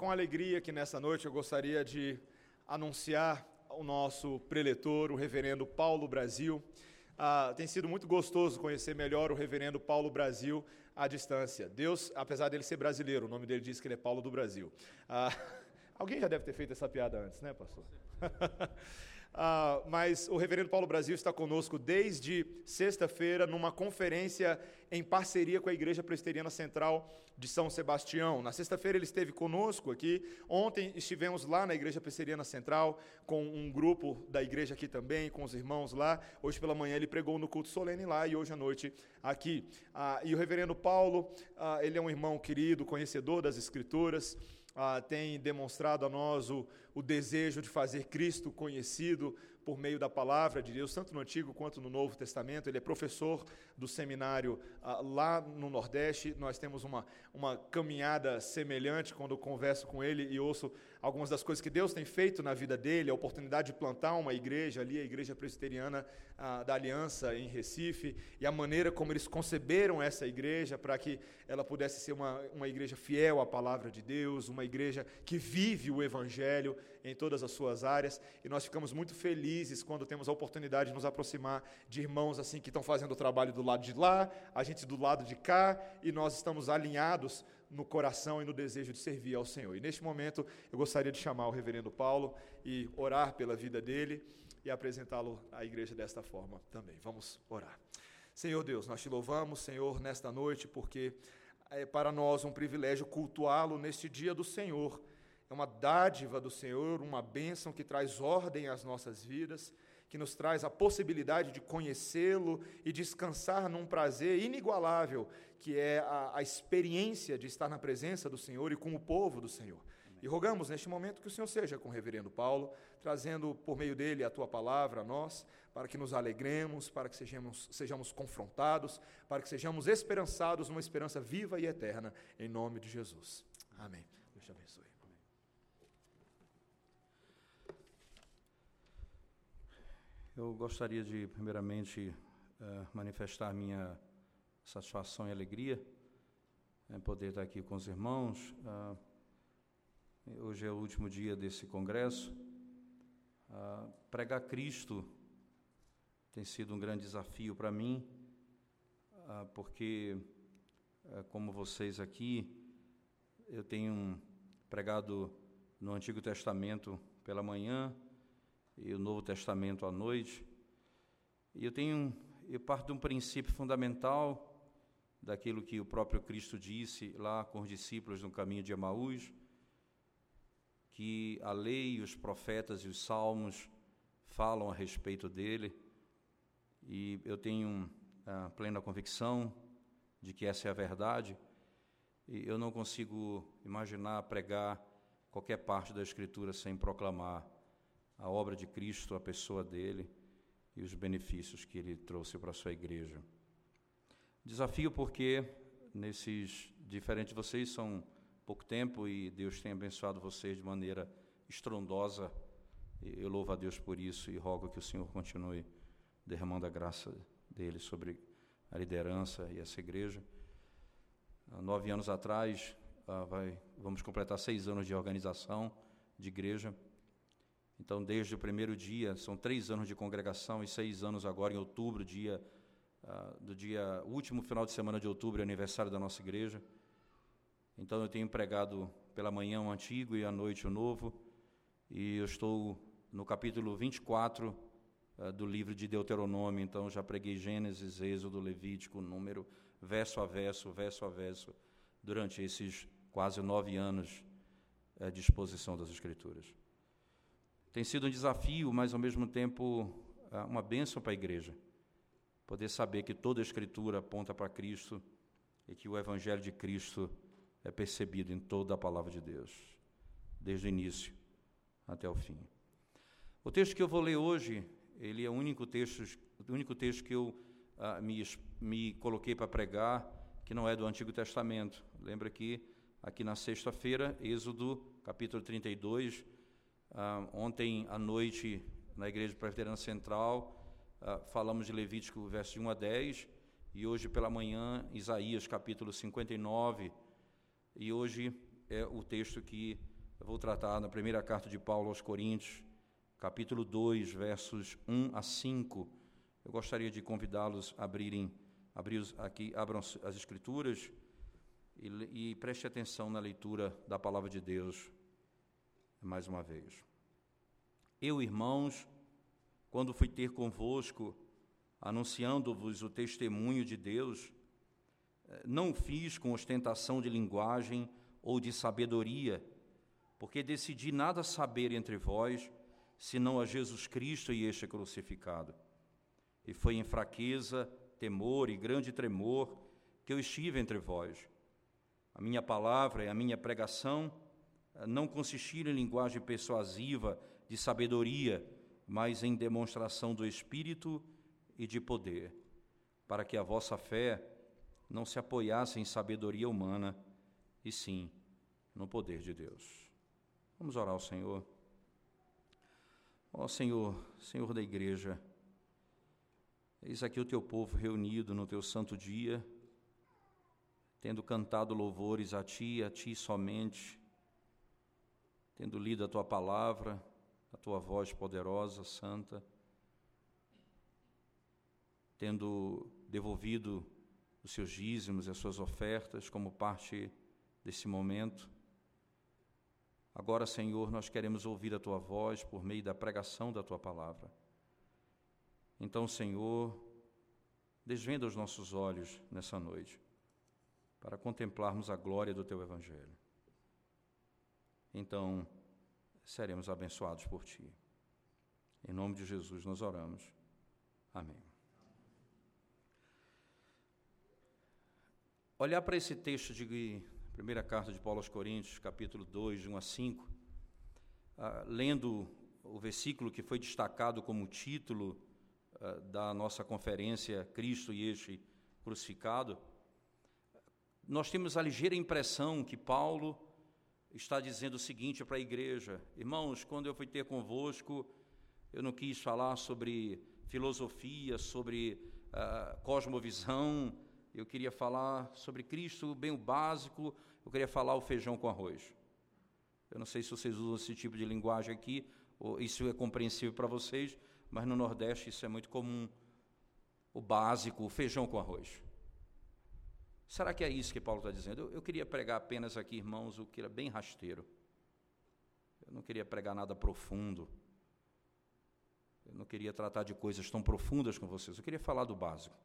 com alegria que nessa noite eu gostaria de anunciar o nosso preletor, o reverendo Paulo Brasil. Ah, tem sido muito gostoso conhecer melhor o reverendo Paulo Brasil à distância. Deus, apesar dele ser brasileiro, o nome dele diz que ele é Paulo do Brasil. Ah, alguém já deve ter feito essa piada antes, né, pastor? Ah, mas o Reverendo Paulo Brasil está conosco desde sexta-feira numa conferência em parceria com a Igreja Presbiteriana Central de São Sebastião. Na sexta-feira ele esteve conosco aqui. Ontem estivemos lá na Igreja Presbiteriana Central com um grupo da igreja aqui também, com os irmãos lá. Hoje pela manhã ele pregou no culto solene lá e hoje à noite aqui. Ah, e o Reverendo Paulo, ah, ele é um irmão querido, conhecedor das Escrituras. Ah, tem demonstrado a nós o, o desejo de fazer Cristo conhecido por meio da palavra de Deus, tanto no Antigo quanto no Novo Testamento. Ele é professor do seminário ah, lá no Nordeste. Nós temos uma, uma caminhada semelhante quando converso com ele e ouço algumas das coisas que Deus tem feito na vida dele, a oportunidade de plantar uma igreja ali, a Igreja Presbiteriana ah, da Aliança em Recife, e a maneira como eles conceberam essa igreja para que ela pudesse ser uma, uma igreja fiel à palavra de Deus, uma igreja que vive o Evangelho em todas as suas áreas, e nós ficamos muito felizes quando temos a oportunidade de nos aproximar de irmãos assim que estão fazendo o trabalho do lado de lá, a gente do lado de cá, e nós estamos alinhados no coração e no desejo de servir ao Senhor. E neste momento eu gostaria de chamar o reverendo Paulo e orar pela vida dele e apresentá-lo à igreja desta forma também. Vamos orar. Senhor Deus, nós te louvamos, Senhor, nesta noite, porque é para nós um privilégio cultuá-lo neste dia do Senhor. É uma dádiva do Senhor, uma bênção que traz ordem às nossas vidas que nos traz a possibilidade de conhecê-lo e descansar num prazer inigualável, que é a, a, experiência de estar na presença do Senhor e com o povo do Senhor. E rogamos neste momento que o Senhor seja com o reverendo Paulo, trazendo por meio dele a tua palavra a nós, para que nos alegremos, para que sejamos, sejamos confrontados, para que sejamos esperançados numa esperança viva e eterna, em nome de Jesus. Amém. Deus te abençoe. Eu gostaria de, primeiramente, uh, manifestar minha satisfação e alegria em poder estar aqui com os irmãos. Uh, hoje é o último dia desse congresso. Uh, pregar Cristo tem sido um grande desafio para mim, porque, como vocês aqui, eu tenho pregado no Antigo Testamento pela manhã e o Novo Testamento à noite. E eu tenho, eu parto de um princípio fundamental daquilo que o próprio Cristo disse lá com os discípulos no caminho de Emaús, que a lei, os profetas e os salmos falam a respeito dele, e eu tenho a plena convicção de que essa é a verdade, e eu não consigo imaginar pregar qualquer parte da Escritura sem proclamar a obra de Cristo, a pessoa dele e os benefícios que ele trouxe para a sua igreja. Desafio porque nesses diferentes vocês são pouco tempo e Deus tem abençoado vocês de maneira estrondosa. Eu louvo a Deus por isso e rogo que o Senhor continue derramando a graça dele sobre a liderança e essa igreja. Há nove anos atrás, ah, vai, vamos completar seis anos de organização de igreja. Então, desde o primeiro dia, são três anos de congregação e seis anos agora em outubro, dia uh, do dia último final de semana de outubro, aniversário da nossa igreja. Então, eu tenho pregado pela manhã o antigo e à noite o novo, e eu estou no capítulo 24 uh, ah, do livro de Deuteronômio. Então, já preguei Gênesis, Êxodo, Levítico, número, verso a verso, verso a verso, durante esses quase nove anos uh, de exposição das Escrituras. Tem sido um desafio, mas ao mesmo tempo ah, uma bênção para a igreja. Poder saber que toda a Escritura aponta para Cristo e que o Evangelho de Cristo é percebido em toda a palavra de Deus, desde o início até o fim. O texto que eu vou ler hoje, ele é o único texto, o único texto que eu ah, me, me coloquei para pregar, que não é do Antigo Testamento. Lembra que aqui na sexta-feira, Êxodo, capítulo 32, Uh, ontem à noite, na Igreja Presbiteriana Central, uh, falamos de Levítico, verso 1 a 10, e hoje pela manhã, Isaías, capítulo 59, e hoje é o texto que eu vou tratar na primeira carta de Paulo aos Coríntios, capítulo 2, versos 1 a 5. Eu gostaria de convidá-los a abrirem, abrir aqui, abram as escrituras e, e preste atenção na leitura da palavra de Deus mais uma vez. Eu, irmãos, quando fui ter convosco, anunciando-vos o testemunho de Deus, eh, não fiz com ostentação de linguagem ou de sabedoria, porque decidi nada saber entre vós, senão a Jesus Cristo e este crucificado. E foi em fraqueza, temor e grande tremor que eu estive entre vós. A minha palavra e a minha pregação não consistiram em linguagem persuasiva de sabedoria, mas em demonstração do Espírito e de poder, para que a vossa fé não se apoiasse em sabedoria humana, e sim no poder de Deus. Vamos orar ao Senhor. Ó Senhor, Senhor da igreja, eis aqui o teu povo reunido no teu santo dia, tendo cantado louvores a ti, a ti somente, tendo lido a tua palavra, a tua voz poderosa, santa, tendo devolvido os seus dízimos e as suas ofertas como parte desse momento. Agora, Senhor, nós queremos ouvir a tua voz por meio da pregação da tua palavra. Então, Senhor, desvenda os nossos olhos nessa noite para contemplarmos a glória do teu evangelho. Então, seremos abençoados por ti. Em nome de Jesus nós oramos. Amém. Olhar para esse texto de Primeira carta de Paulo aos Coríntios, capítulo 2, de 1 a 5, ah, lendo o versículo que foi destacado como título ah, da nossa conferência Cristo e este crucificado, nós temos a ligeira impressão que Paulo está dizendo o seguinte para a igreja: Irmãos, quando eu fui ter convosco, eu não quis falar sobre filosofia, sobre uh, cosmovisão, eu queria falar sobre Cristo, bem o básico, eu queria falar o feijão com arroz. Eu não sei se vocês usam esse tipo de linguagem aqui, ou isso é compreensível para vocês, mas no Nordeste isso é muito comum. O básico, o feijão com arroz. Será que é isso que Paulo está dizendo? Eu, eu, queria pregar apenas aqui, irmãos, o que era bem rasteiro. Eu não queria pregar nada profundo. Eu não queria tratar de coisas tão profundas com vocês. Eu queria falar do básico.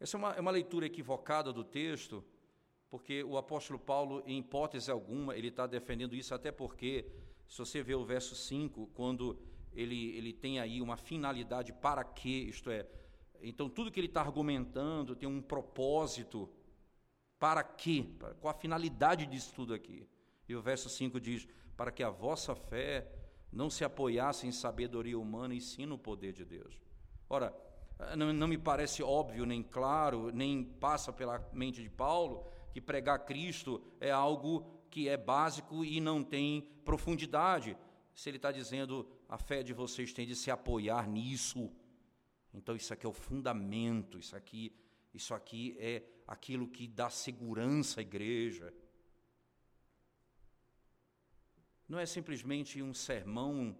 Essa é uma, é uma leitura equivocada do texto, porque o apóstolo Paulo, em hipótese alguma, ele está defendendo isso, até porque, se você vê o verso 5, quando ele, ele tem aí uma finalidade para quê, isto é, então tudo que ele está argumentando tem um propósito, para quê, qual a finalidade disso tudo aqui. E o verso 5 diz: para que a vossa fé não se apoiasse em sabedoria humana e sim no poder de Deus. Ora, não, não me parece óbvio, nem claro, nem passa pela mente de Paulo que pregar Cristo é algo que é básico e não tem profundidade. Se ele está dizendo a fé de vocês tem de se apoiar nisso, então isso aqui é o fundamento, isso aqui, isso aqui é aquilo que dá segurança à igreja. Não é simplesmente um sermão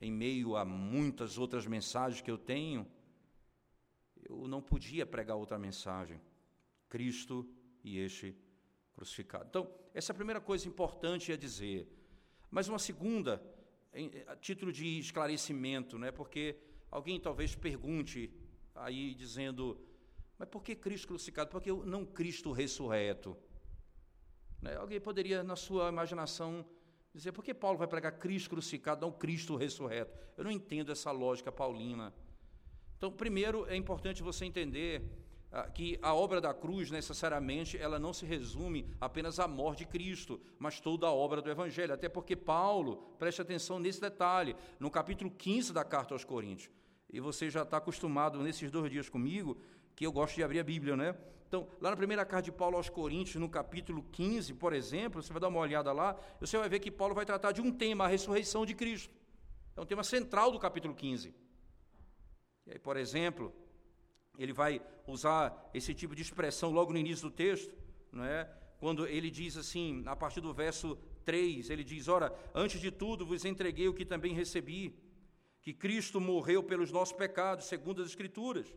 em meio a muitas outras mensagens que eu tenho. Eu não podia pregar outra mensagem. Cristo e este crucificado. Então, essa é a primeira coisa importante a dizer. Mas uma segunda, a título de esclarecimento, né? porque alguém talvez pergunte aí dizendo, mas por que Cristo crucificado? Por que não Cristo ressurreto? Né? Alguém poderia, na sua imaginação, dizer, por que Paulo vai pregar Cristo crucificado, não Cristo ressurreto? Eu não entendo essa lógica paulina. Então, primeiro, é importante você entender que a obra da cruz, necessariamente, ela não se resume apenas à morte de Cristo, mas toda a obra do Evangelho. Até porque Paulo, preste atenção nesse detalhe, no capítulo 15 da carta aos Coríntios, e você já está acostumado nesses dois dias comigo, que eu gosto de abrir a Bíblia, né? Então, lá na primeira carta de Paulo aos Coríntios, no capítulo 15, por exemplo, você vai dar uma olhada lá, você vai ver que Paulo vai tratar de um tema, a ressurreição de Cristo. É um tema central do capítulo 15. E aí, por exemplo, ele vai usar esse tipo de expressão logo no início do texto, não é? quando ele diz assim, a partir do verso 3, ele diz: Ora, antes de tudo vos entreguei o que também recebi, que Cristo morreu pelos nossos pecados, segundo as Escrituras,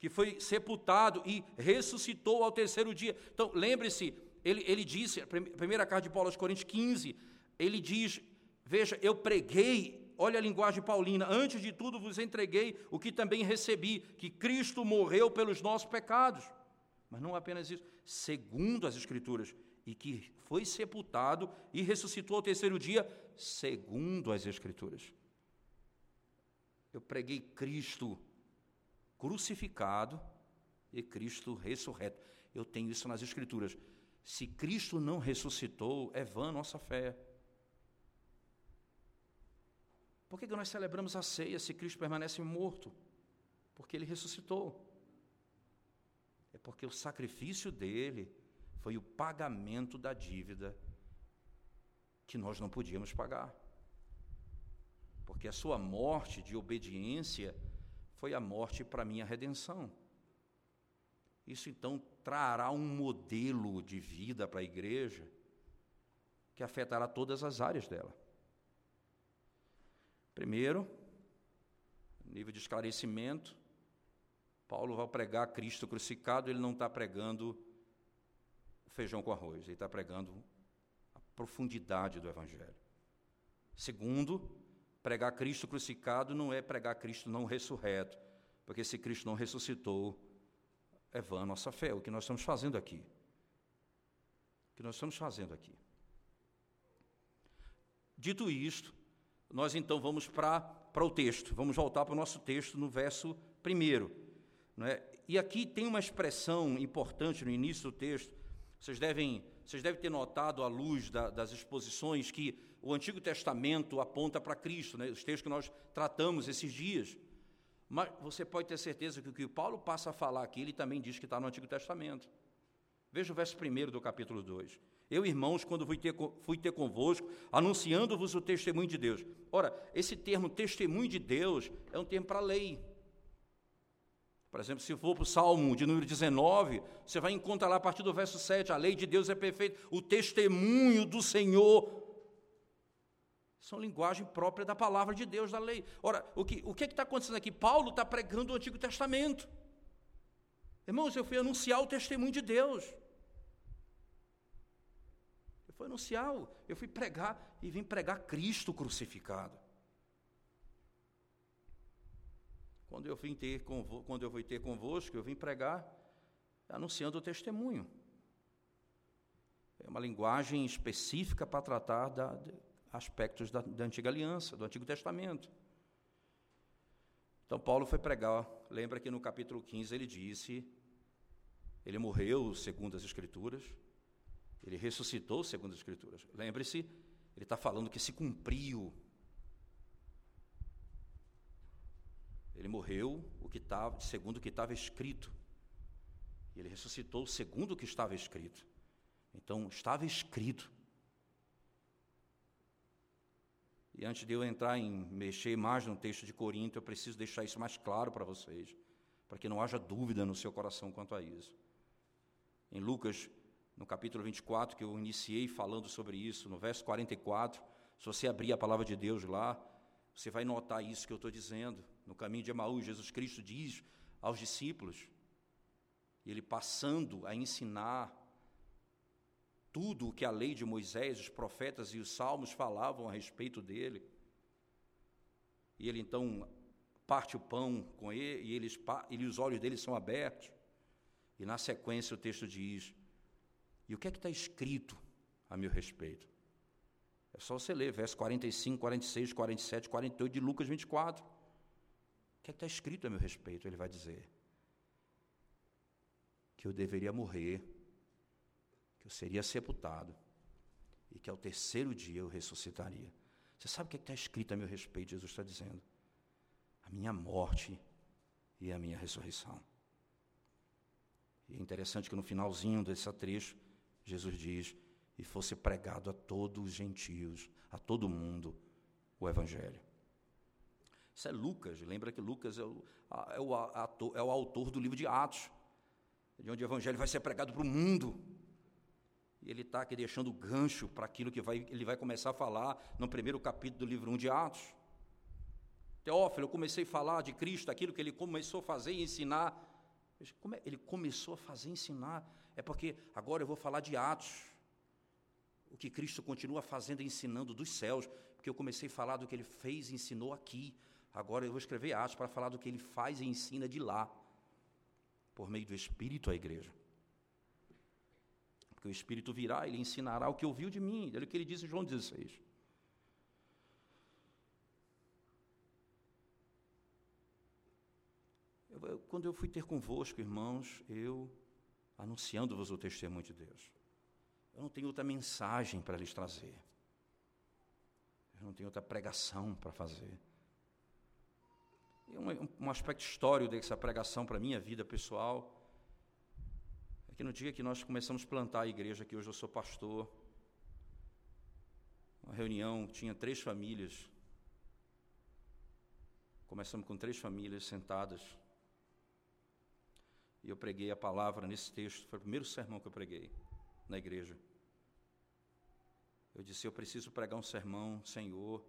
que foi sepultado e ressuscitou ao terceiro dia. Então, lembre-se, ele, ele disse, primeira carta de Paulo aos Coríntios 15, ele diz: Veja, eu preguei, olha a linguagem paulina, antes de tudo vos entreguei o que também recebi, que Cristo morreu pelos nossos pecados. Mas não apenas isso, segundo as Escrituras, e que foi sepultado e ressuscitou ao terceiro dia, segundo as Escrituras. Eu preguei Cristo crucificado e Cristo ressurreto. Eu tenho isso nas Escrituras. Se Cristo não ressuscitou, é vã nossa fé. Por que, que nós celebramos a ceia se Cristo permanece morto? Porque ele ressuscitou. É porque o sacrifício dele foi o pagamento da dívida que nós não podíamos pagar. Porque a sua morte de obediência foi a morte para minha redenção. Isso então trará um modelo de vida para a igreja que afetará todas as áreas dela. Primeiro, nível de esclarecimento, Paulo vai pregar Cristo crucificado, ele não está pregando feijão com arroz, ele está pregando a profundidade do Evangelho. Segundo, pregar Cristo crucificado não é pregar Cristo não ressurreto, porque se Cristo não ressuscitou, é vã a nossa fé, o que nós estamos fazendo aqui. O que nós estamos fazendo aqui. Dito isto, nós então vamos para o texto, vamos voltar para o nosso texto no verso primeiro. Não é? E aqui tem uma expressão importante no início do texto, vocês devem, vocês devem ter notado à luz da, das exposições que o Antigo Testamento aponta para Cristo, né? os textos que nós tratamos esses dias. Mas você pode ter certeza que o que Paulo passa a falar aqui, ele também diz que está no Antigo Testamento. Veja o verso 1 do capítulo 2. Eu, irmãos, quando fui ter, fui ter convosco, anunciando-vos o testemunho de Deus. Ora, esse termo testemunho de Deus é um termo para a lei. Por exemplo, se for para o Salmo de número 19, você vai encontrar lá a partir do verso 7, a lei de Deus é perfeita, o testemunho do Senhor são linguagem própria da palavra de Deus, da lei. Ora, o que o que é está acontecendo aqui? Paulo está pregando o Antigo Testamento. Irmãos, eu fui anunciar o testemunho de Deus. Fui anunciar, eu fui pregar e vim pregar Cristo crucificado. Quando eu vim ter quando eu vim ter convosco, eu vim pregar anunciando o testemunho. É uma linguagem específica para tratar da, aspectos da, da antiga aliança, do Antigo Testamento. Então, Paulo foi pregar, lembra que no capítulo 15 ele disse: ele morreu segundo as Escrituras, ele ressuscitou segundo as Escrituras. Lembre-se, ele está falando que se cumpriu. Ele morreu o que estava, segundo o que estava escrito. E ele ressuscitou segundo o que estava escrito. Então, estava escrito. E antes de eu entrar em mexer mais no texto de Corinto, eu preciso deixar isso mais claro para vocês, para que não haja dúvida no seu coração quanto a isso. Em Lucas, no capítulo 24, que eu iniciei falando sobre isso, no verso 44, se você abrir a palavra de Deus lá, você vai notar isso que eu estou dizendo. No caminho de Emaús, Jesus Cristo diz aos discípulos, ele passando a ensinar tudo o que a lei de Moisés, os profetas e os salmos falavam a respeito dele. E ele então parte o pão com ele e, eles, e os olhos dele são abertos. E na sequência o texto diz: E o que é que está escrito a meu respeito? É só você ler, verso 45, 46, 47, 48 de Lucas 24. O que é que está escrito a meu respeito? Ele vai dizer: Que eu deveria morrer que eu seria sepultado e que ao terceiro dia eu ressuscitaria. Você sabe o que é está escrito a meu respeito? Jesus está dizendo: a minha morte e a minha ressurreição. E é interessante que no finalzinho desse trecho, Jesus diz: e fosse pregado a todos os gentios, a todo mundo, o Evangelho. Isso é Lucas, lembra que Lucas é o, é o, é o autor do livro de Atos, de onde o Evangelho vai ser pregado para o mundo. E ele está aqui deixando gancho para aquilo que vai, ele vai começar a falar no primeiro capítulo do livro 1 de Atos. Teófilo, eu comecei a falar de Cristo, aquilo que ele começou a fazer e ensinar. É? Ele começou a fazer e ensinar. É porque agora eu vou falar de Atos. O que Cristo continua fazendo e ensinando dos céus. Porque eu comecei a falar do que ele fez e ensinou aqui. Agora eu vou escrever Atos para falar do que ele faz e ensina de lá. Por meio do Espírito à igreja. Porque o Espírito virá, ele ensinará o que ouviu de mim. É o que ele diz em João 16. Eu, eu, quando eu fui ter convosco, irmãos, eu anunciando-vos o testemunho de Deus. Eu não tenho outra mensagem para lhes trazer. Eu não tenho outra pregação para fazer. E um, um aspecto histórico dessa pregação para a minha vida pessoal é que no dia que nós começamos a plantar a igreja, que hoje eu sou pastor, uma reunião, tinha três famílias. Começamos com três famílias sentadas. E eu preguei a palavra nesse texto, foi o primeiro sermão que eu preguei na igreja. Eu disse: Eu preciso pregar um sermão, Senhor,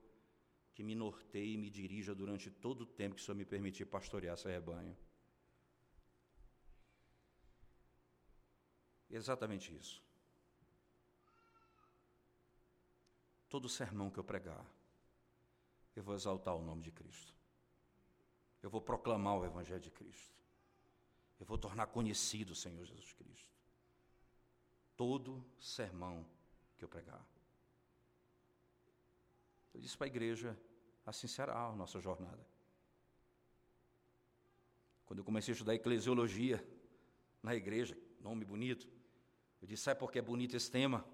que me norteie e me dirija durante todo o tempo que o Senhor me permitir pastorear esse rebanho. Exatamente isso. Todo sermão que eu pregar, eu vou exaltar o nome de Cristo. Eu vou proclamar o Evangelho de Cristo. Eu vou tornar conhecido o Senhor Jesus Cristo. Todo sermão que eu pregar. Eu disse para a igreja, assim será a nossa jornada. Quando eu comecei a estudar eclesiologia na igreja, nome bonito, eu disse: sabe por que é bonito esse tema?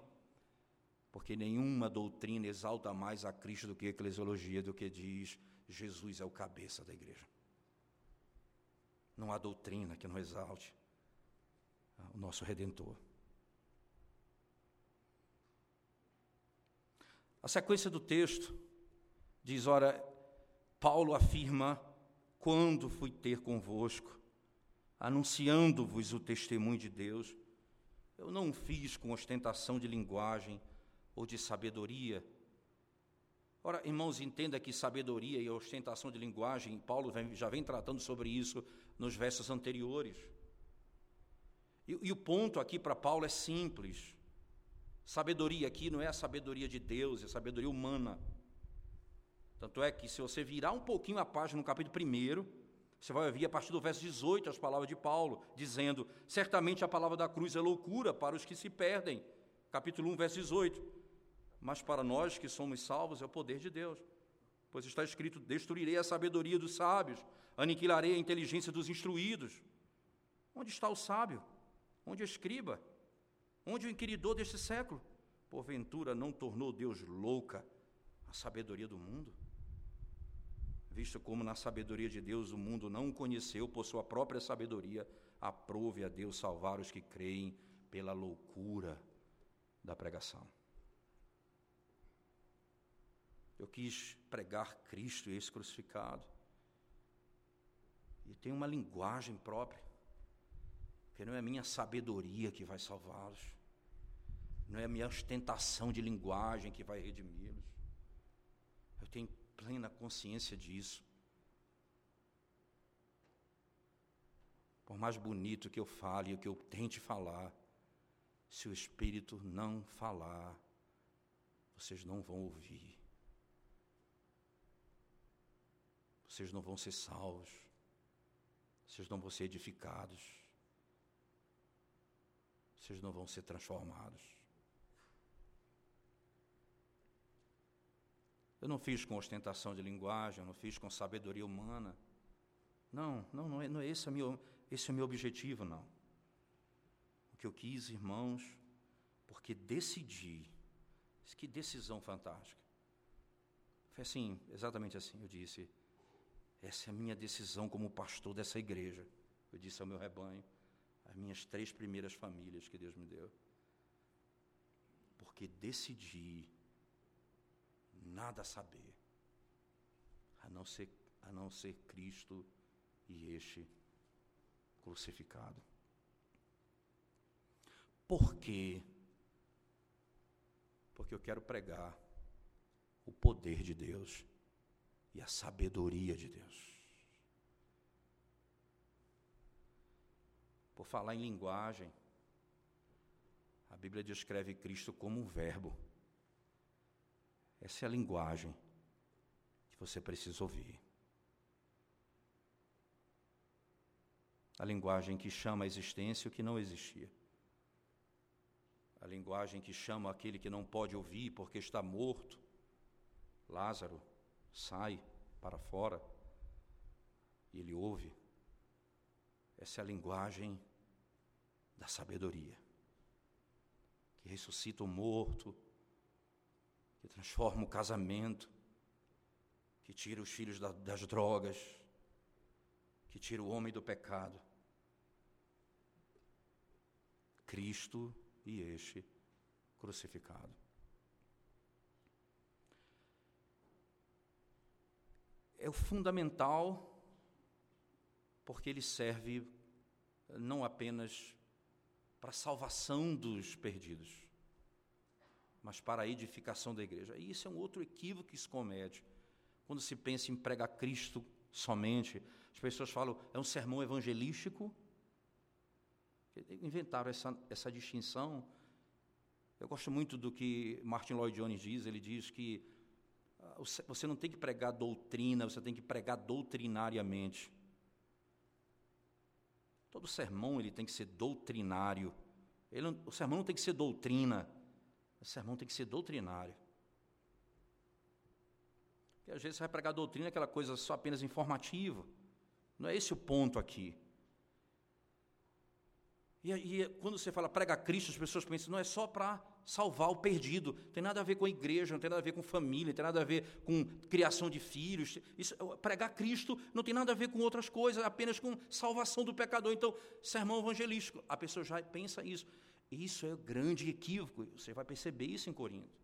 Porque nenhuma doutrina exalta mais a Cristo do que a eclesiologia, do que diz Jesus é o cabeça da igreja. Não há doutrina que não exalte o nosso redentor. A sequência do texto diz: ora, Paulo afirma: quando fui ter convosco, anunciando-vos o testemunho de Deus, eu não fiz com ostentação de linguagem ou de sabedoria. Ora, irmãos, entenda que sabedoria e ostentação de linguagem, Paulo já vem tratando sobre isso nos versos anteriores. E, e o ponto aqui para Paulo é simples. Sabedoria aqui não é a sabedoria de Deus, é a sabedoria humana. Tanto é que, se você virar um pouquinho a página no capítulo 1, você vai ouvir a partir do verso 18 as palavras de Paulo, dizendo: Certamente a palavra da cruz é loucura para os que se perdem. Capítulo 1, verso 18. Mas para nós que somos salvos é o poder de Deus. Pois está escrito: Destruirei a sabedoria dos sábios, aniquilarei a inteligência dos instruídos. Onde está o sábio? Onde o escriba? Onde o inquiridor deste século? Porventura não tornou Deus louca a sabedoria do mundo? visto como na sabedoria de Deus o mundo não o conheceu por sua própria sabedoria, aprove a Deus salvar os que creem pela loucura da pregação. Eu quis pregar Cristo e esse crucificado. E tem uma linguagem própria, que não é a minha sabedoria que vai salvá-los, não é a minha ostentação de linguagem que vai redimi-los. Eu tenho plena consciência disso. Por mais bonito que eu fale, o que eu tente falar, se o Espírito não falar, vocês não vão ouvir. Vocês não vão ser salvos. Vocês não vão ser edificados. Vocês não vão ser transformados. Eu não fiz com ostentação de linguagem, eu não fiz com sabedoria humana. Não, não, não é, não é esse, é meu, esse é o meu objetivo, não. O que eu quis, irmãos, porque decidi, que decisão fantástica. Foi assim, exatamente assim, eu disse, essa é a minha decisão como pastor dessa igreja. Eu disse ao meu rebanho, as minhas três primeiras famílias que Deus me deu. Porque decidi nada saber, a não ser, a não ser Cristo e este crucificado. Por quê? Porque eu quero pregar o poder de Deus e a sabedoria de Deus. Por falar em linguagem, a Bíblia descreve Cristo como um verbo. Essa é a linguagem que você precisa ouvir. A linguagem que chama a existência o que não existia. A linguagem que chama aquele que não pode ouvir porque está morto. Lázaro sai para fora e ele ouve. Essa é a linguagem da sabedoria, que ressuscita o morto, que transforma o casamento, que tira os filhos da, das drogas, que tira o homem do pecado. Cristo e este crucificado. É o fundamental porque ele serve não apenas para a salvação dos perdidos, mas para a edificação da igreja. E isso é um outro equívoco que se comete. Quando se pensa em pregar Cristo somente, as pessoas falam, é um sermão evangelístico. Inventaram essa, essa distinção. Eu gosto muito do que Martin Lloyd Jones diz, ele diz que você não tem que pregar doutrina, você tem que pregar doutrinariamente. Todo sermão ele tem que ser doutrinário. Ele, o sermão não tem que ser doutrina. O sermão tem que ser doutrinário. Porque às vezes você vai pregar doutrina, aquela coisa só apenas informativa. Não é esse o ponto aqui. E, e quando você fala prega Cristo, as pessoas pensam, não é só para salvar o perdido. Não tem nada a ver com a igreja, não tem nada a ver com família, não tem nada a ver com criação de filhos. Isso, pregar Cristo não tem nada a ver com outras coisas, apenas com salvação do pecador. Então, sermão evangelístico, a pessoa já pensa isso. Isso é um grande equívoco, você vai perceber isso em Corinto.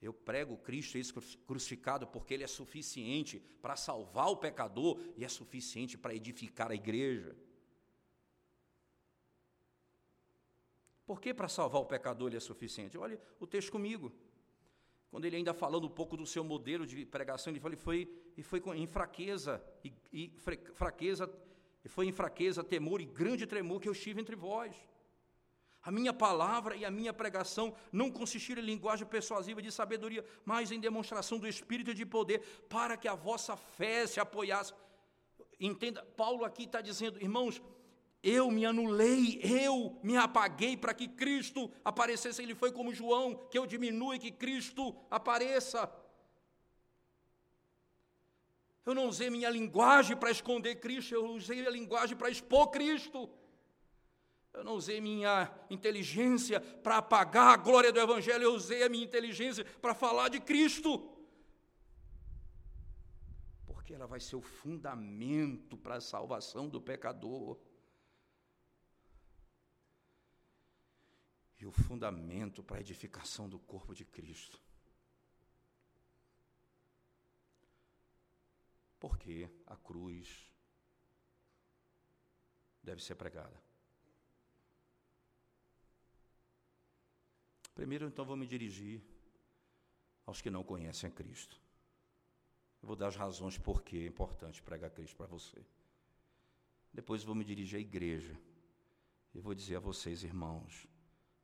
Eu prego Cristo crucificado porque ele é suficiente para salvar o pecador e é suficiente para edificar a igreja. Por que para salvar o pecador ele é suficiente? Olha o texto comigo. Quando ele ainda falando um pouco do seu modelo de pregação, ele falou, foi, e foi em fraqueza, e, e fraqueza, e foi em fraqueza, temor e grande tremor que eu estive entre vós. A minha palavra e a minha pregação não consistiram em linguagem persuasiva de sabedoria, mas em demonstração do Espírito e de poder, para que a vossa fé se apoiasse. Entenda, Paulo aqui está dizendo, irmãos, eu me anulei, eu me apaguei para que Cristo aparecesse. Ele foi como João, que eu diminua e que Cristo apareça. Eu não usei minha linguagem para esconder Cristo, eu usei a linguagem para expor Cristo. Eu não usei minha inteligência para apagar a glória do Evangelho, eu usei a minha inteligência para falar de Cristo. Porque ela vai ser o fundamento para a salvação do pecador. E o fundamento para a edificação do corpo de Cristo. Porque a cruz deve ser pregada. Primeiro, então, vou me dirigir aos que não conhecem a Cristo. Eu vou dar as razões por que é importante pregar Cristo para você. Depois vou me dirigir à igreja e vou dizer a vocês, irmãos,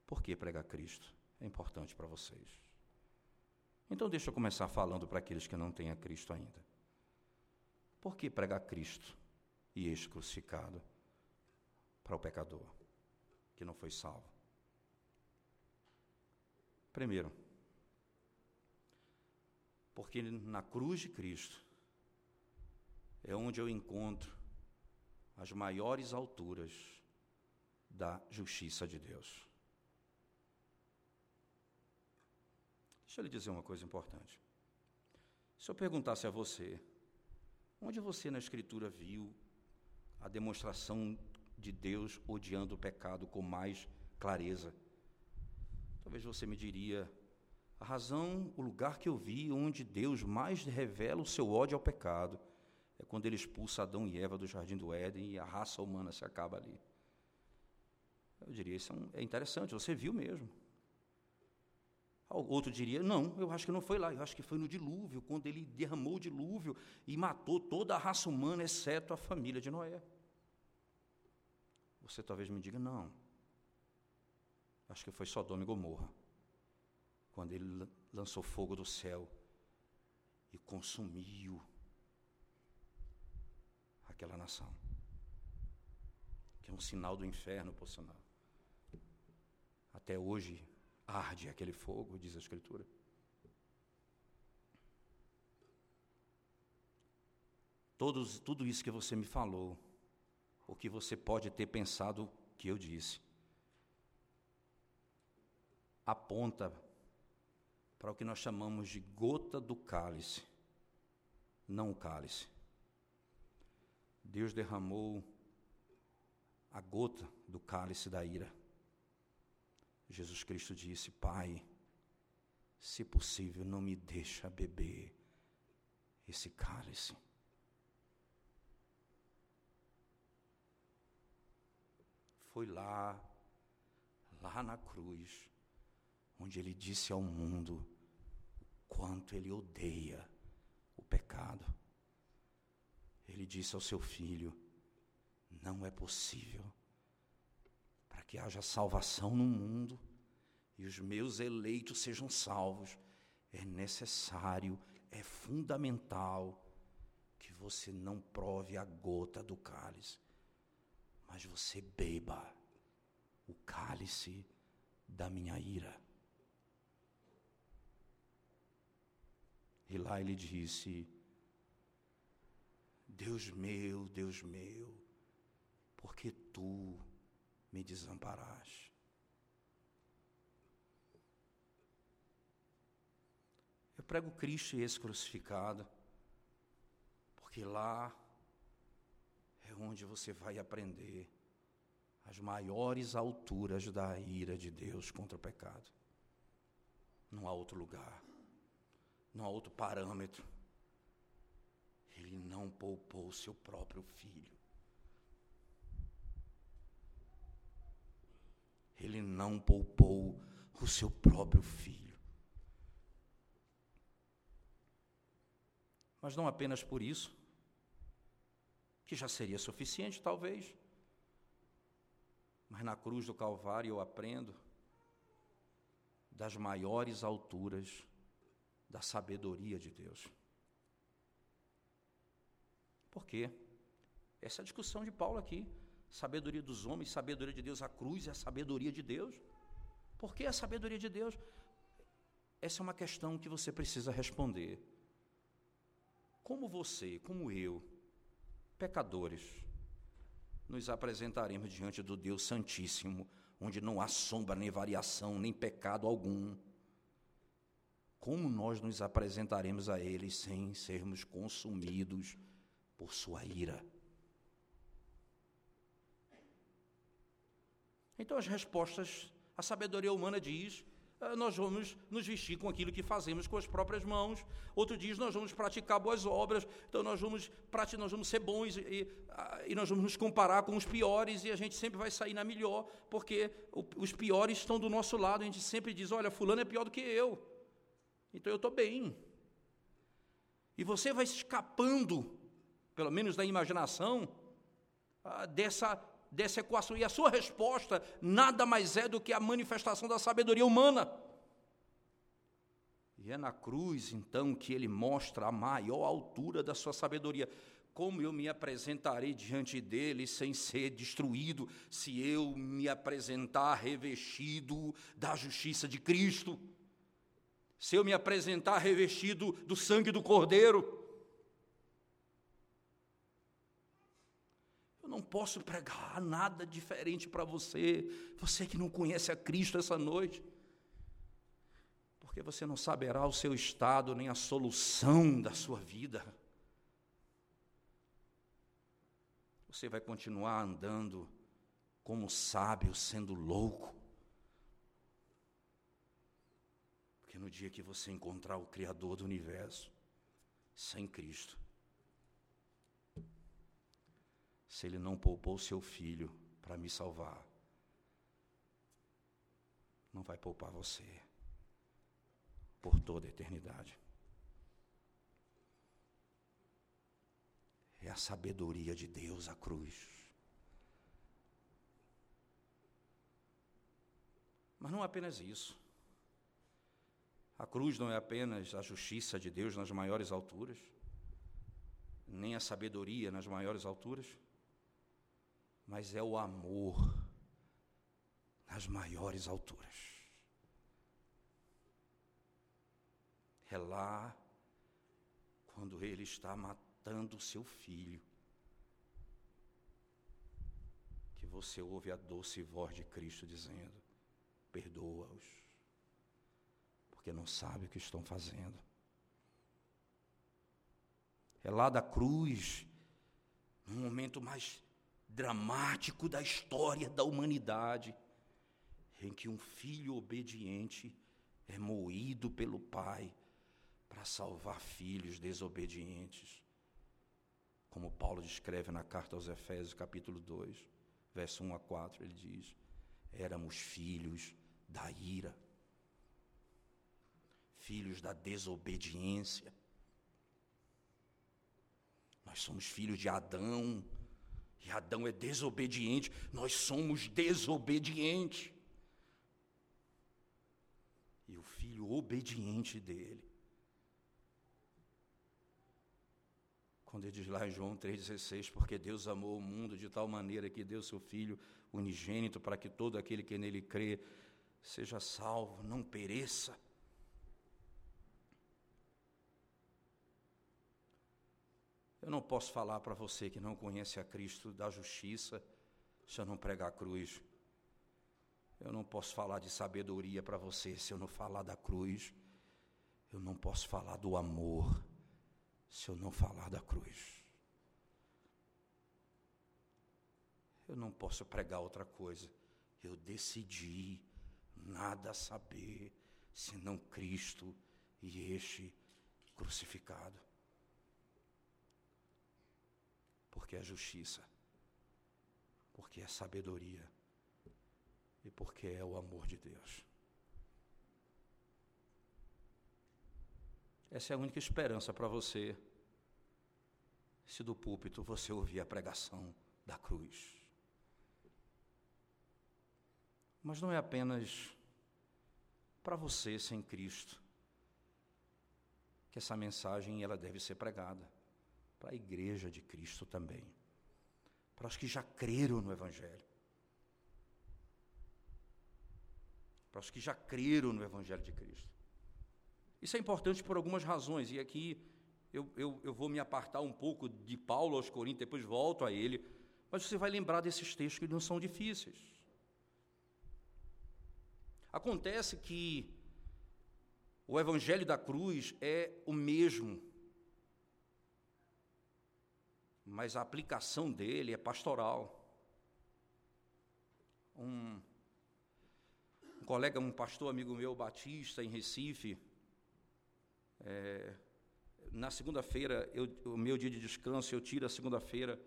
por que pregar Cristo é importante para vocês? Então, deixa eu começar falando para aqueles que não têm a Cristo ainda. Por que pregar Cristo e este crucificado para o pecador que não foi salvo? Primeiro, porque na cruz de Cristo é onde eu encontro as maiores alturas da justiça de Deus. Deixa eu lhe dizer uma coisa importante. Se eu perguntasse a você, onde você na Escritura viu a demonstração de Deus odiando o pecado com mais clareza? Talvez você me diria, a razão, o lugar que eu vi onde Deus mais revela o seu ódio ao pecado é quando ele expulsa Adão e Eva do jardim do Éden e a raça humana se acaba ali. Eu diria, isso é, é interessante, você viu mesmo. Outro diria: não, eu acho que não foi lá, eu acho que foi no dilúvio, quando ele derramou o dilúvio e matou toda a raça humana, exceto a família de Noé. Você talvez me diga: não, acho que foi Sodoma e Gomorra, quando ele lançou fogo do céu e consumiu aquela nação, que é um sinal do inferno, por sinal. Até hoje, arde aquele fogo, diz a Escritura. Todos, tudo isso que você me falou, o que você pode ter pensado que eu disse, aponta para o que nós chamamos de gota do cálice, não o cálice. Deus derramou a gota do cálice da ira Jesus Cristo disse: Pai, se possível, não me deixa beber esse cálice. Foi lá, lá na cruz, onde ele disse ao mundo o quanto ele odeia o pecado. Ele disse ao seu filho: Não é possível que haja salvação no mundo e os meus eleitos sejam salvos, é necessário, é fundamental que você não prove a gota do cálice, mas você beba o cálice da minha ira. E lá ele disse: Deus meu, Deus meu, porque tu me desamparaste. Eu prego Cristo e esse crucificado, porque lá é onde você vai aprender as maiores alturas da ira de Deus contra o pecado. Não há outro lugar, não há outro parâmetro. Ele não poupou seu próprio filho. Ele não poupou o seu próprio filho. Mas não apenas por isso, que já seria suficiente, talvez. Mas na cruz do Calvário eu aprendo das maiores alturas da sabedoria de Deus. Por quê? Essa é a discussão de Paulo aqui. Sabedoria dos homens, sabedoria de Deus, a cruz é a sabedoria de Deus. Por que a sabedoria de Deus? Essa é uma questão que você precisa responder. Como você, como eu, pecadores, nos apresentaremos diante do Deus Santíssimo, onde não há sombra, nem variação, nem pecado algum? Como nós nos apresentaremos a Ele sem sermos consumidos por Sua ira? Então as respostas, a sabedoria humana diz, ah, nós vamos nos vestir com aquilo que fazemos com as próprias mãos. Outro diz, nós vamos praticar boas obras, então nós vamos, nós vamos ser bons e, ah, e, nós vamos nos comparar com os piores e a gente sempre vai sair na melhor, porque os piores estão do nosso lado. A gente sempre diz, olha, fulano é pior do que eu, então eu estou bem. E você vai escapando, pelo menos da imaginação, ah, dessa dessa equação. E a sua resposta nada mais é do que a manifestação da sabedoria humana. E é na cruz, então, que ele mostra a maior altura da sua sabedoria. Como eu me apresentarei diante dele sem ser destruído, se eu me apresentar revestido da justiça de Cristo? Se eu me apresentar revestido do sangue do Cordeiro? Eu não posso pregar nada diferente para você, você que não conhece a Cristo essa noite, porque você não saberá o seu estado nem a solução da sua vida. Você vai continuar andando como sábio, sendo louco. Porque no dia que você encontrar o Criador do universo, sem Cristo, se ele não poupou seu filho para me salvar, não vai poupar você. por toda a eternidade. É a sabedoria de Deus a cruz. Mas não é apenas isso. A cruz não é apenas a justiça de Deus nas maiores alturas, nem a sabedoria nas maiores alturas, mas é o amor nas maiores alturas. É lá quando ele está matando o seu filho que você ouve a doce voz de Cristo dizendo: perdoa-os porque não sabe o que estão fazendo. É lá da cruz, no momento mais dramático da história da humanidade, em que um filho obediente é moído pelo pai para salvar filhos desobedientes. Como Paulo descreve na carta aos Efésios, capítulo 2, verso 1 a 4, ele diz: Éramos filhos da ira filhos da desobediência. Nós somos filhos de Adão, e Adão é desobediente, nós somos desobedientes. E o filho obediente dele. Quando ele diz lá em João 3,16, porque Deus amou o mundo de tal maneira que deu seu Filho unigênito para que todo aquele que nele crê seja salvo, não pereça, Eu não posso falar para você que não conhece a Cristo da justiça se eu não pregar a cruz. Eu não posso falar de sabedoria para você se eu não falar da cruz. Eu não posso falar do amor se eu não falar da cruz. Eu não posso pregar outra coisa. Eu decidi nada saber senão Cristo e este crucificado porque é justiça, porque é sabedoria e porque é o amor de Deus. Essa é a única esperança para você, se do púlpito você ouvir a pregação da cruz. Mas não é apenas para você sem Cristo que essa mensagem ela deve ser pregada para a igreja de Cristo também, para os que já creram no Evangelho, para os que já creram no Evangelho de Cristo. Isso é importante por algumas razões, e aqui eu, eu, eu vou me apartar um pouco de Paulo aos Coríntios, depois volto a ele, mas você vai lembrar desses textos que não são difíceis. Acontece que o Evangelho da cruz é o mesmo mas a aplicação dele é pastoral. Um, um colega, um pastor amigo meu, Batista, em Recife, é, na segunda-feira, o meu dia de descanso, eu tiro a segunda-feira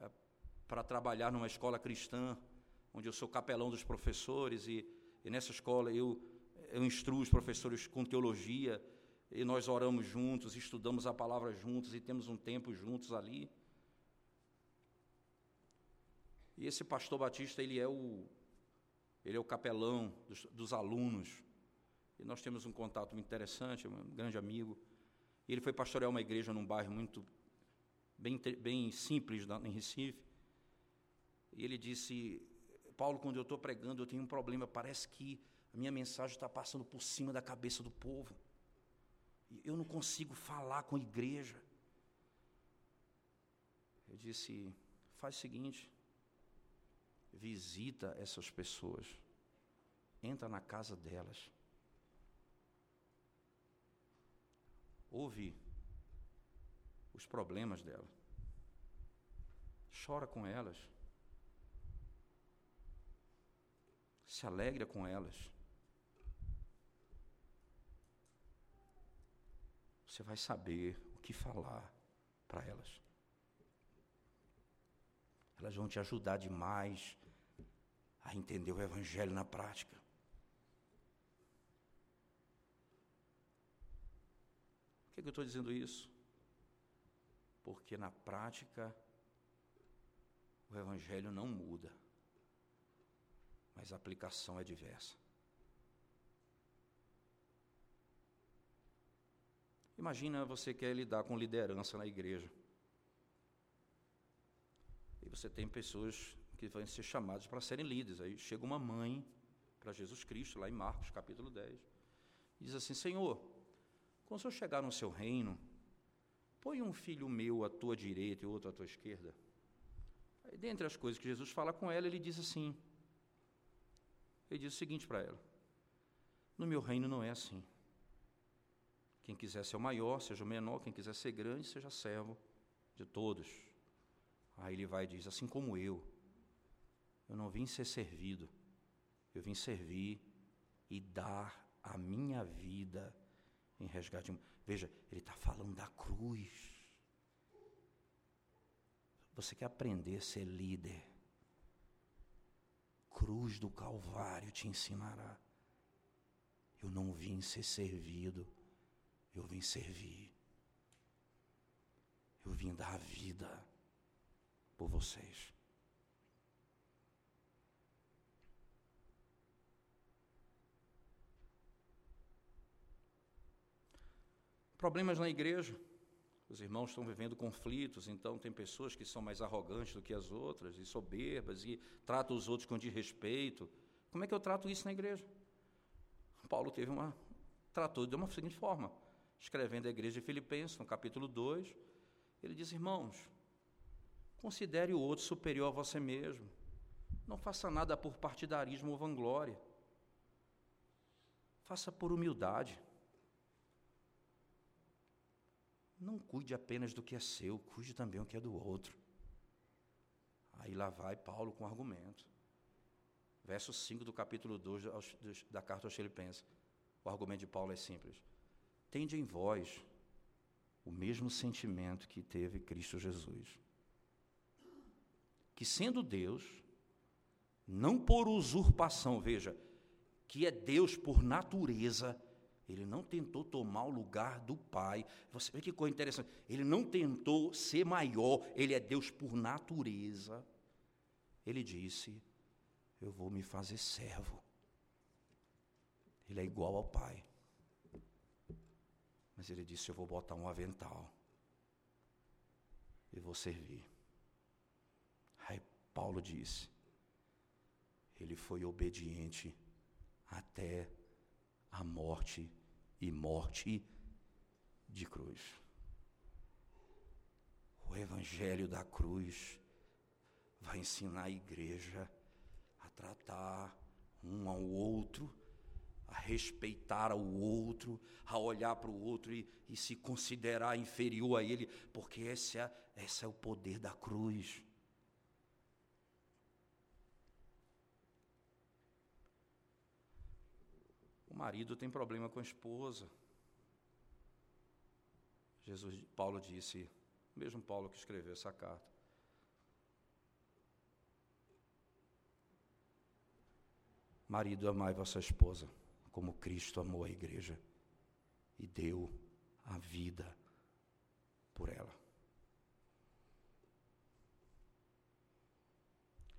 é, para trabalhar numa escola cristã, onde eu sou capelão dos professores, e, e nessa escola eu, eu instruo os professores com teologia, e nós oramos juntos, estudamos a palavra juntos e temos um tempo juntos ali. E esse pastor Batista, ele é o, ele é o capelão dos, dos alunos. E nós temos um contato muito interessante, um grande amigo. E ele foi pastorear uma igreja num bairro muito bem, bem simples em Recife. E ele disse: Paulo, quando eu estou pregando, eu tenho um problema. Parece que a minha mensagem está passando por cima da cabeça do povo. Eu não consigo falar com a igreja. Eu disse: faz o seguinte, visita essas pessoas, entra na casa delas, ouve os problemas delas, chora com elas, se alegra com elas. Você vai saber o que falar para elas. Elas vão te ajudar demais a entender o Evangelho na prática. que eu estou dizendo isso? Porque na prática, o Evangelho não muda, mas a aplicação é diversa. Imagina você quer lidar com liderança na igreja. E você tem pessoas que vão ser chamadas para serem líderes. Aí chega uma mãe para Jesus Cristo, lá em Marcos capítulo 10, e diz assim: Senhor, quando senhor chegar no seu reino, põe um filho meu à tua direita e outro à tua esquerda. Aí, dentre as coisas que Jesus fala com ela, ele diz assim: Ele diz o seguinte para ela: No meu reino não é assim. Quem quiser ser o maior, seja o menor, quem quiser ser grande, seja servo de todos. Aí ele vai e diz: Assim como eu, eu não vim ser servido, eu vim servir e dar a minha vida em resgate. Veja, ele está falando da cruz. Você quer aprender a ser líder? Cruz do Calvário te ensinará. Eu não vim ser servido, eu vim servir. Eu vim dar a vida por vocês. Problemas na igreja. Os irmãos estão vivendo conflitos, então tem pessoas que são mais arrogantes do que as outras, e soberbas, e tratam os outros com desrespeito. Como é que eu trato isso na igreja? Paulo teve uma. tratou de uma seguinte forma escrevendo à igreja de Filipenses, no capítulo 2, ele diz: Irmãos, considere o outro superior a você mesmo. Não faça nada por partidarismo ou vanglória. Faça por humildade. Não cuide apenas do que é seu, cuide também do que é do outro. Aí lá vai Paulo com argumento. Verso 5 do capítulo 2 da carta aos Filipenses. O argumento de Paulo é simples. Tende em vós o mesmo sentimento que teve Cristo Jesus. Que sendo Deus, não por usurpação, veja, que é Deus por natureza, ele não tentou tomar o lugar do Pai. Você vê que coisa interessante. Ele não tentou ser maior, ele é Deus por natureza. Ele disse: Eu vou me fazer servo. Ele é igual ao Pai. Mas ele disse: Eu vou botar um avental e vou servir. Aí Paulo disse: Ele foi obediente até a morte e morte de cruz. O Evangelho da cruz vai ensinar a igreja a tratar um ao outro a respeitar o outro, a olhar para o outro e, e, se considerar inferior a ele, porque esse é, esse é o poder da cruz. O marido tem problema com a esposa. Jesus, Paulo disse, mesmo Paulo que escreveu essa carta, Marido, amai vossa esposa como Cristo amou a igreja e deu a vida por ela.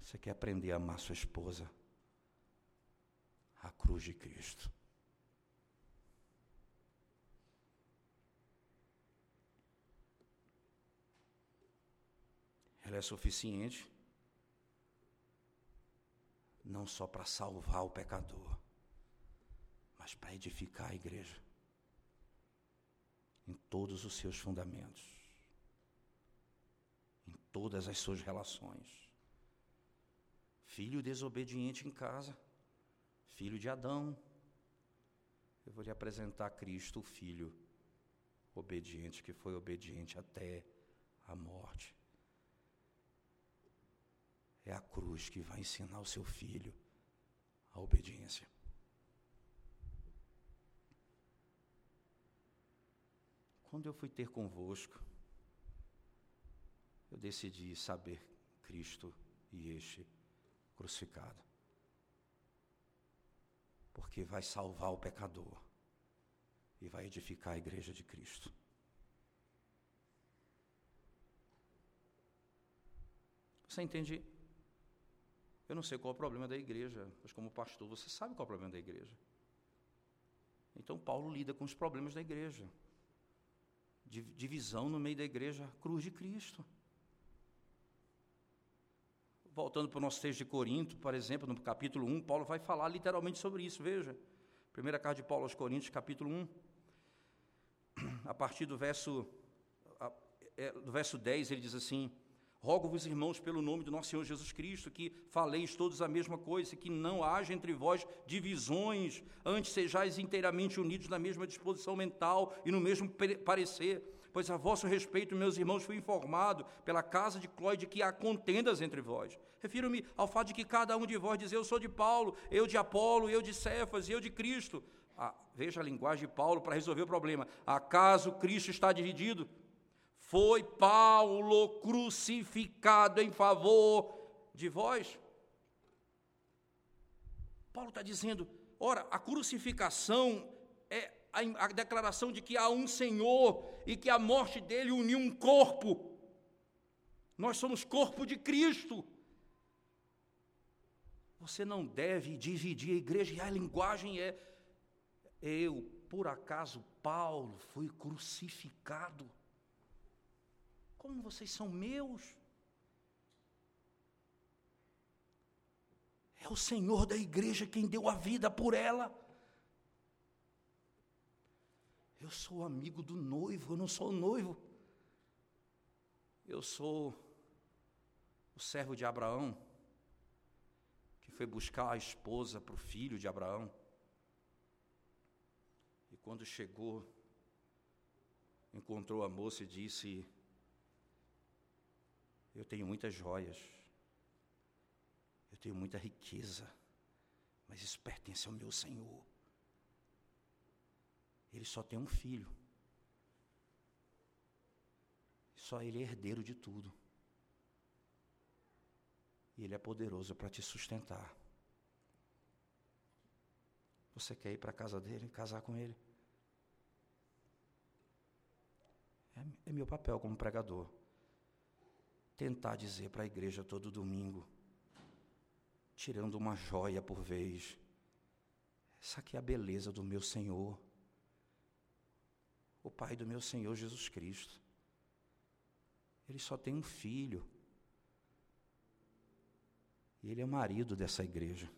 Você quer aprender a amar sua esposa? A cruz de Cristo. Ela é suficiente não só para salvar o pecador, mas para edificar a igreja em todos os seus fundamentos, em todas as suas relações. Filho desobediente em casa, filho de Adão. Eu vou lhe apresentar Cristo, o filho obediente, que foi obediente até a morte. É a cruz que vai ensinar o seu filho a obediência. Quando eu fui ter convosco, eu decidi saber Cristo e este crucificado. Porque vai salvar o pecador e vai edificar a igreja de Cristo. Você entende? Eu não sei qual é o problema da igreja, mas como pastor você sabe qual é o problema da igreja. Então Paulo lida com os problemas da igreja. Divisão no meio da igreja, cruz de Cristo. Voltando para o nosso texto de Corinto, por exemplo, no capítulo 1, Paulo vai falar literalmente sobre isso, veja. Primeira carta de Paulo aos Coríntios, capítulo 1. A partir do verso, é, do verso 10, ele diz assim: Rogo-vos, irmãos, pelo nome do nosso Senhor Jesus Cristo, que faleis todos a mesma coisa, que não haja entre vós divisões, antes sejais inteiramente unidos na mesma disposição mental e no mesmo parecer. Pois a vosso respeito, meus irmãos, fui informado pela casa de Clói de que há contendas entre vós. Refiro-me ao fato de que cada um de vós diz: Eu sou de Paulo, eu de Apolo, eu de Cefas, eu de Cristo. Ah, veja a linguagem de Paulo para resolver o problema. Acaso Cristo está dividido? Foi Paulo crucificado em favor de vós? Paulo está dizendo: ora, a crucificação é a, a, declaração de que há um Senhor e que a morte dele uniu um corpo. Nós somos corpo de Cristo. Você não deve dividir a igreja, e a linguagem é: eu, por acaso, Paulo, fui crucificado. Como vocês são meus? É o Senhor da igreja quem deu a vida por ela. Eu sou amigo do noivo, eu não sou noivo. Eu sou o servo de Abraão, que foi buscar a esposa para o filho de Abraão. E quando chegou, encontrou a moça e disse: eu tenho muitas joias. Eu tenho muita riqueza. Mas isso pertence ao meu Senhor. Ele só tem um filho. Só ele é herdeiro de tudo. E ele é poderoso para te sustentar. Você quer ir para a casa dele, casar com ele? É, é meu papel como pregador tentar dizer para a igreja todo domingo, tirando uma joia por vez, essa aqui é a beleza do meu Senhor, o Pai do meu Senhor Jesus Cristo. Ele só tem um filho. E ele é marido dessa igreja.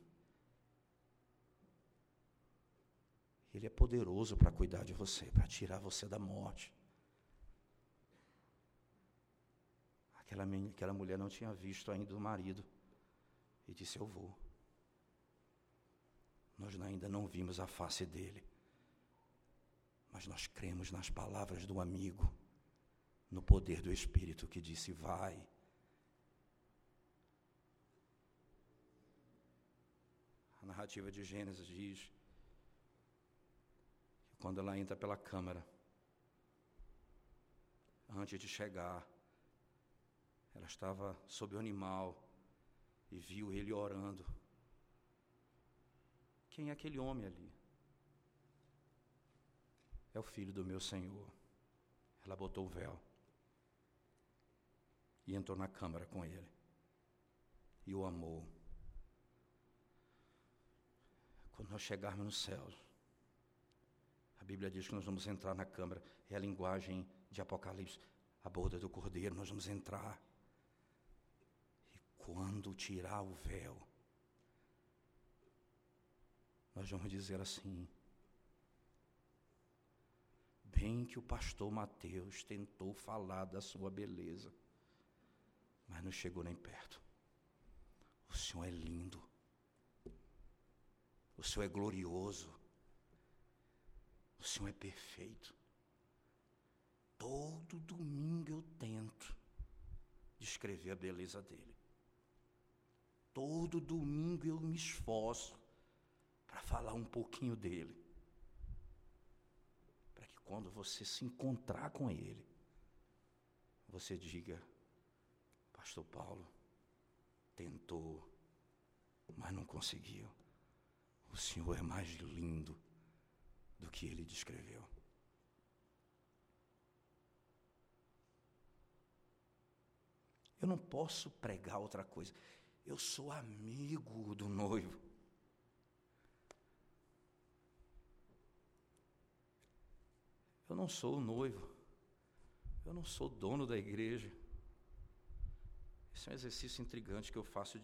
Ele é poderoso para cuidar de você, para tirar você da morte. Aquela, aquela mulher não tinha visto ainda o marido e disse: Eu vou. Nós ainda não vimos a face dele, mas nós cremos nas palavras do amigo, no poder do Espírito que disse: Vai. A narrativa de Gênesis diz que quando ela entra pela câmara, antes de chegar, ela estava sob o animal e viu ele orando. Quem é aquele homem ali? É o filho do meu Senhor. Ela botou o véu e entrou na câmara com ele e o amou. Quando nós chegarmos no céu, a Bíblia diz que nós vamos entrar na câmara, é a linguagem de Apocalipse, a borda do cordeiro, nós vamos entrar quando tirar o véu, nós vamos dizer assim: bem que o pastor Mateus tentou falar da sua beleza, mas não chegou nem perto. O Senhor é lindo, o Senhor é glorioso, o Senhor é perfeito. Todo domingo eu tento descrever a beleza dele. Todo domingo eu me esforço para falar um pouquinho dele. Para que quando você se encontrar com ele, você diga: Pastor Paulo tentou, mas não conseguiu. O Senhor é mais lindo do que ele descreveu. Eu não posso pregar outra coisa. Eu sou amigo do noivo. Eu não sou o noivo. Eu não sou dono da igreja. Esse é um exercício intrigante que eu faço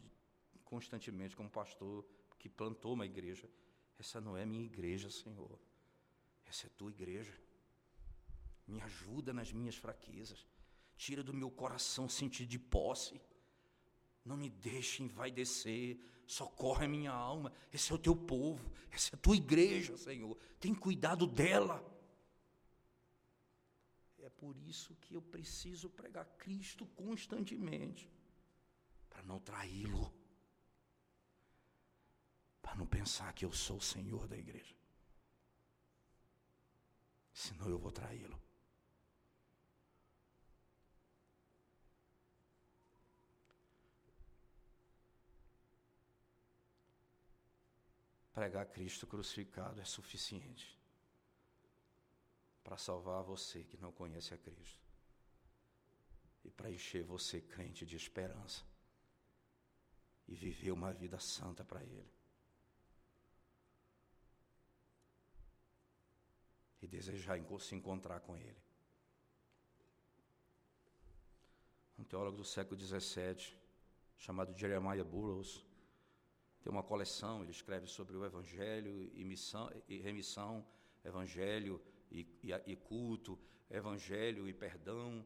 constantemente como pastor que plantou uma igreja. Essa não é minha igreja, Senhor. Essa é tua igreja. Me ajuda nas minhas fraquezas. Tira do meu coração sentir de posse. Não me deixe envaidecer. Socorre a minha alma. Esse é o teu povo. Essa é a tua igreja, Senhor. Tem cuidado dela. É por isso que eu preciso pregar Cristo constantemente para não traí-lo, para não pensar que eu sou o Senhor da igreja, senão eu vou traí-lo. Pregar Cristo crucificado é suficiente para salvar você que não conhece a Cristo e para encher você crente de esperança e viver uma vida santa para Ele. E desejar se encontrar com Ele. Um teólogo do século XVII, chamado Jeremiah Burroughs, tem uma coleção, ele escreve sobre o Evangelho e, missão, e remissão, Evangelho e, e, e culto, Evangelho e perdão,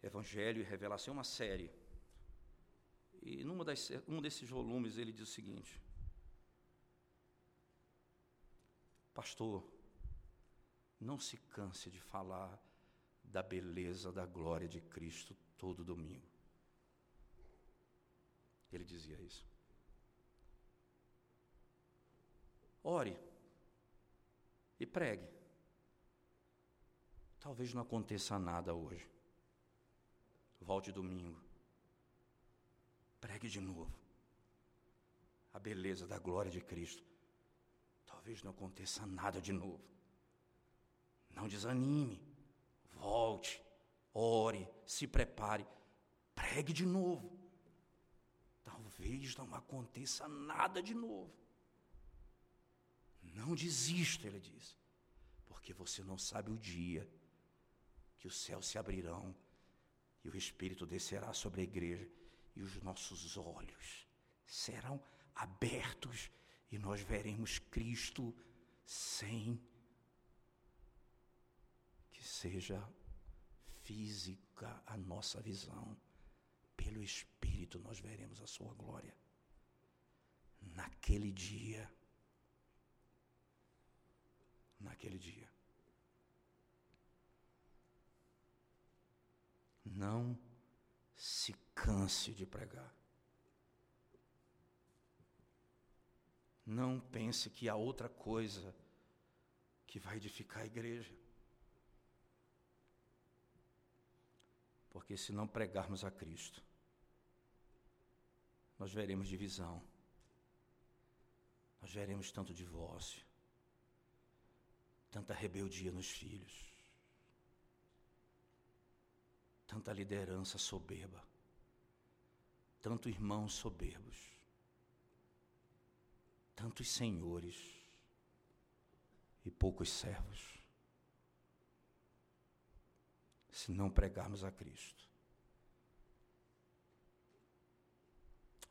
Evangelho e revelação, uma série. E numa das, um desses volumes ele diz o seguinte: Pastor, não se canse de falar da beleza, da glória de Cristo todo domingo. Ele dizia isso. Ore e pregue. Talvez não aconteça nada hoje. Volte domingo. Pregue de novo. A beleza da glória de Cristo. Talvez não aconteça nada de novo. Não desanime. Volte. Ore. Se prepare. Pregue de novo. Talvez não aconteça nada de novo. Não desista, ele diz, porque você não sabe o dia que os céus se abrirão e o Espírito descerá sobre a igreja e os nossos olhos serão abertos e nós veremos Cristo sem que seja física a nossa visão. Pelo Espírito nós veremos a sua glória. Naquele dia, naquele dia. Não se canse de pregar. Não pense que há outra coisa que vai edificar a igreja. Porque se não pregarmos a Cristo, nós veremos divisão, nós veremos tanto divórcio, tanta rebeldia nos filhos, tanta liderança soberba, tanto irmãos soberbos, tantos senhores e poucos servos, se não pregarmos a Cristo.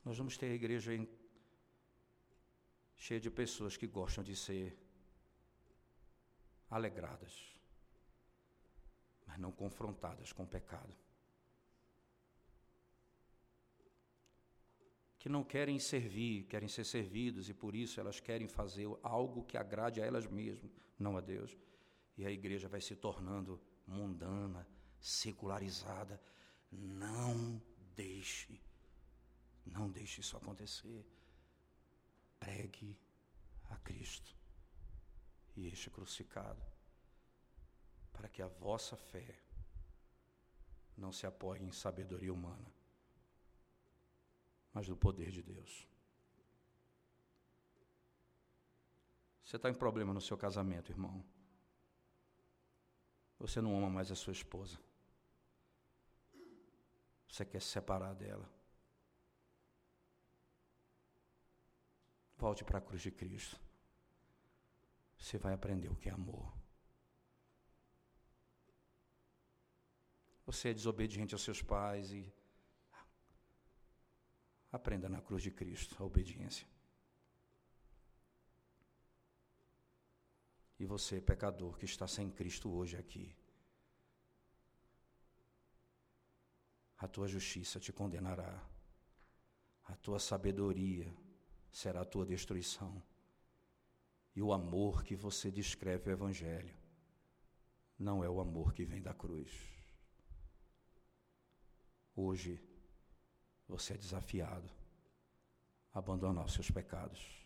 Nós vamos ter a igreja cheia de pessoas que gostam de ser alegradas mas não confrontadas com o pecado. Que não querem servir, querem ser servidos e por isso elas querem fazer algo que agrade a elas mesmas, não a Deus. E a igreja vai se tornando mundana, secularizada. Não deixe, não deixe isso acontecer. Pregue a Cristo e este crucificado para que a vossa fé não se apoie em sabedoria humana, mas no poder de Deus. Você está em problema no seu casamento, irmão. Você não ama mais a sua esposa. você quer se separar dela. Volte para a cruz de Cristo. Você vai aprender o que é amor. Você é desobediente aos seus pais e aprenda na cruz de Cristo a obediência. E você, pecador que está sem Cristo hoje aqui, a tua justiça te condenará, a tua sabedoria será a tua destruição, e o amor que você descreve o Evangelho não é o amor que vem da cruz. Hoje, você é desafiado a abandonar os seus pecados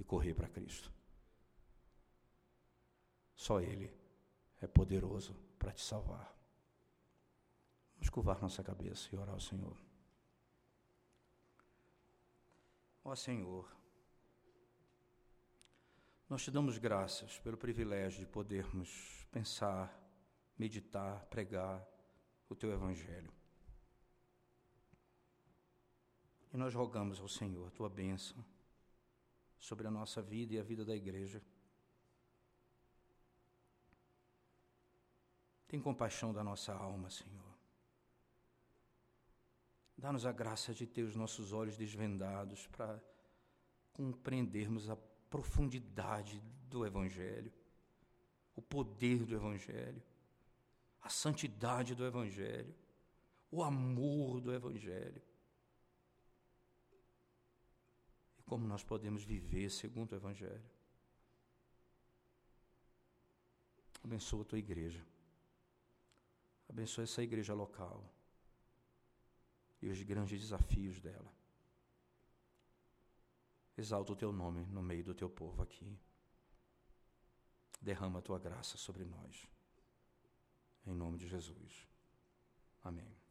e correr para Cristo. Só Ele é poderoso para te salvar. Vamos curvar nossa cabeça e orar ao Senhor. Ó Senhor, nós te damos graças pelo privilégio de podermos pensar, meditar, pregar o teu Evangelho. E nós rogamos ao Senhor a tua bênção sobre a nossa vida e a vida da igreja. Tem compaixão da nossa alma, Senhor. Dá-nos a graça de ter os nossos olhos desvendados para compreendermos a profundidade do Evangelho, o poder do Evangelho, a santidade do Evangelho, o amor do Evangelho. E como nós podemos viver segundo o Evangelho. Abençoa a tua igreja. Abençoa essa igreja local e os grandes desafios dela. Exalta o teu nome no meio do teu povo aqui. Derrama a tua graça sobre nós. Em nome de Jesus. Amém.